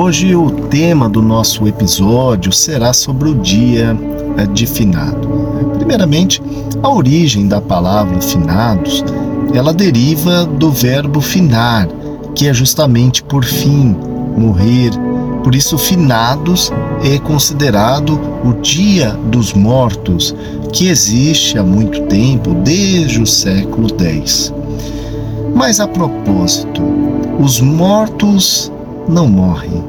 Hoje o tema do nosso episódio será sobre o dia de finado. Primeiramente, a origem da palavra finados, ela deriva do verbo finar, que é justamente por fim, morrer. Por isso, finados é considerado o dia dos mortos, que existe há muito tempo, desde o século X. Mas a propósito, os mortos não morrem.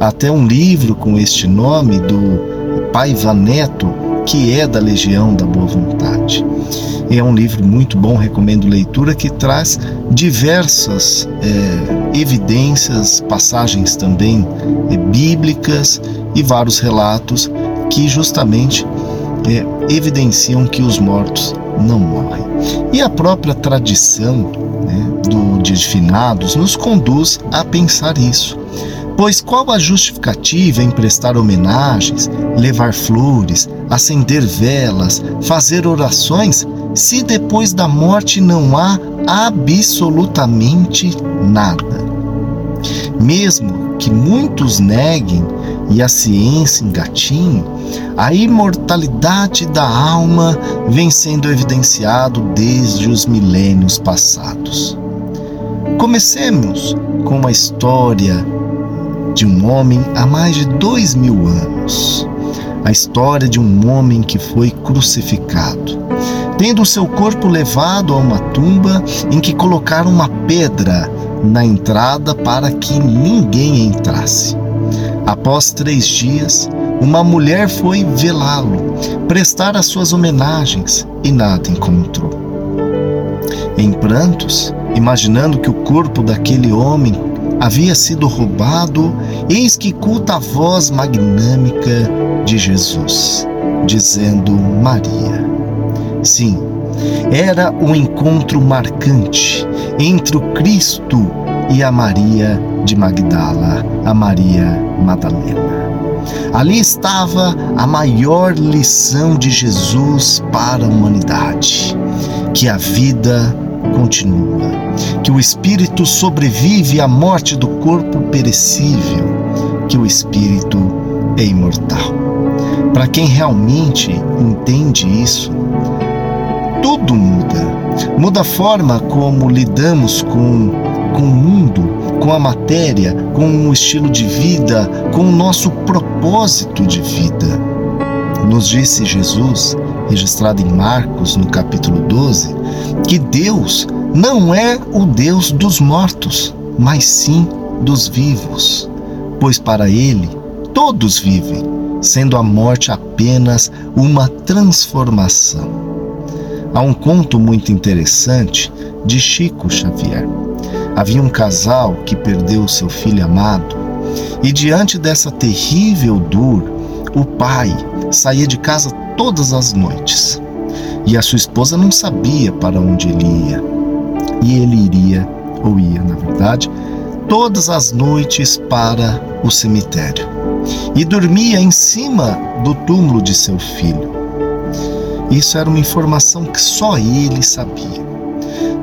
Até um livro com este nome do Paiva Neto, que é da Legião da Boa Vontade. É um livro muito bom, recomendo leitura, que traz diversas é, evidências, passagens também é, bíblicas e vários relatos que justamente é, evidenciam que os mortos não morrem. E a própria tradição do Dia de Finados nos conduz a pensar isso. Pois qual a justificativa em prestar homenagens, levar flores, acender velas, fazer orações, se depois da morte não há absolutamente nada? Mesmo que muitos neguem e a ciência engatinhe, a imortalidade da alma vem sendo evidenciado desde os milênios passados. Comecemos com uma história de um homem há mais de dois mil anos. A história de um homem que foi crucificado, tendo o seu corpo levado a uma tumba em que colocaram uma pedra na entrada para que ninguém entrasse. Após três dias, uma mulher foi velá-lo, prestar as suas homenagens e nada encontrou. Em prantos, imaginando que o corpo daquele homem havia sido roubado, eis que culta a voz magnâmica de Jesus, dizendo Maria. Sim, era um encontro marcante entre o Cristo e a Maria de Magdala, a Maria Madalena. Ali estava a maior lição de Jesus para a humanidade: que a vida continua, que o espírito sobrevive à morte do corpo perecível, que o espírito é imortal. Para quem realmente entende isso, tudo muda. Muda a forma como lidamos com, com o mundo, com a matéria, com o estilo de vida, com o nosso propósito de vida. Nos disse Jesus registrado em Marcos, no capítulo 12, que Deus não é o Deus dos mortos, mas sim dos vivos, pois para ele todos vivem, sendo a morte apenas uma transformação. Há um conto muito interessante de Chico Xavier. Havia um casal que perdeu seu filho amado, e diante dessa terrível dor, o pai saía de casa todas as noites. E a sua esposa não sabia para onde ele ia. E ele iria, ou ia, na verdade, todas as noites para o cemitério. E dormia em cima do túmulo de seu filho. Isso era uma informação que só ele sabia.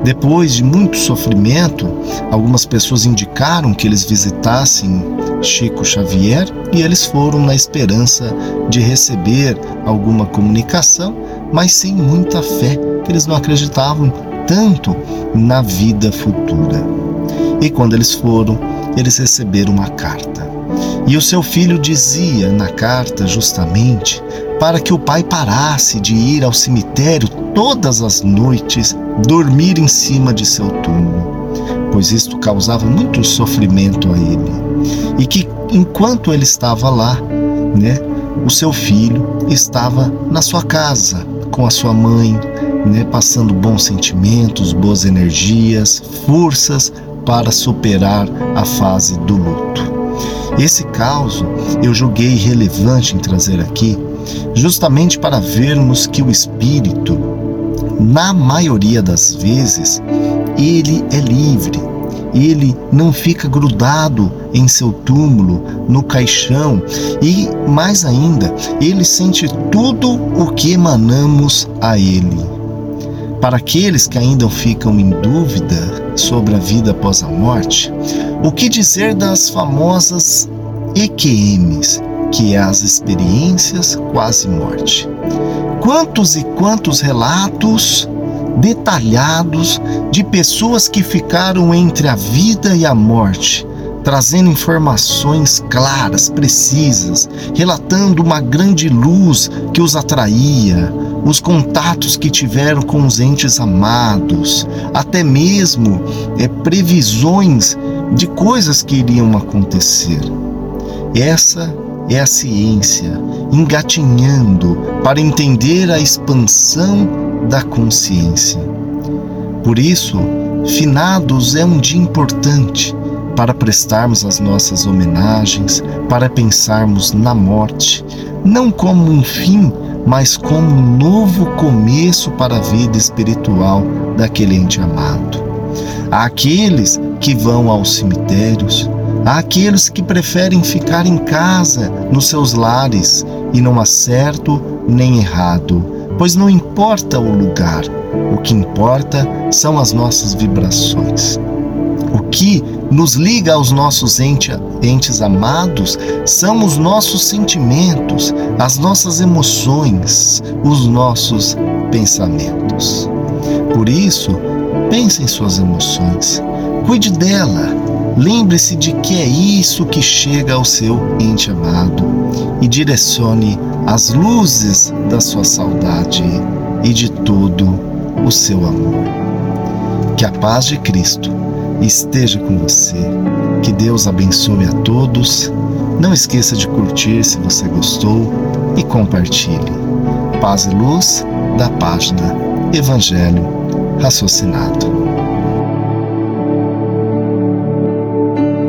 Depois de muito sofrimento, algumas pessoas indicaram que eles visitassem Chico Xavier e eles foram na esperança de receber alguma comunicação, mas sem muita fé, que eles não acreditavam tanto na vida futura. E quando eles foram, eles receberam uma carta. E o seu filho dizia na carta justamente para que o pai parasse de ir ao cemitério todas as noites dormir em cima de seu túmulo, pois isto causava muito sofrimento a ele. E que enquanto ele estava lá, né, o seu filho estava na sua casa com a sua mãe, né, passando bons sentimentos, boas energias, forças para superar a fase do luto. Esse caso eu julguei relevante em trazer aqui, justamente para vermos que o espírito, na maioria das vezes, ele é livre, ele não fica grudado em seu túmulo, no caixão e, mais ainda, ele sente tudo o que emanamos a ele. Para aqueles que ainda ficam em dúvida sobre a vida após a morte, o que dizer das famosas EQMs, que é as experiências quase morte. Quantos e quantos relatos detalhados de pessoas que ficaram entre a vida e a morte, trazendo informações claras, precisas, relatando uma grande luz que os atraía, os contatos que tiveram com os entes amados, até mesmo é, previsões de coisas que iriam acontecer. Essa é a ciência engatinhando para entender a expansão da consciência. Por isso, finados é um dia importante para prestarmos as nossas homenagens, para pensarmos na morte, não como um fim, mas como um novo começo para a vida espiritual daquele ente amado. Há aqueles que vão aos cemitérios, há aqueles que preferem ficar em casa, nos seus lares, e não há certo nem errado, pois não importa o lugar, o que importa são as nossas vibrações. O que nos liga aos nossos entes amados são os nossos sentimentos, as nossas emoções, os nossos pensamentos. Por isso, pense em suas emoções, cuide dela, lembre-se de que é isso que chega ao seu ente amado e direcione as luzes da sua saudade e de todo o seu amor. Que a paz de Cristo esteja com você. Que Deus abençoe a todos. Não esqueça de curtir se você gostou e compartilhe. Paz e luz da página Evangelho Raciocinado.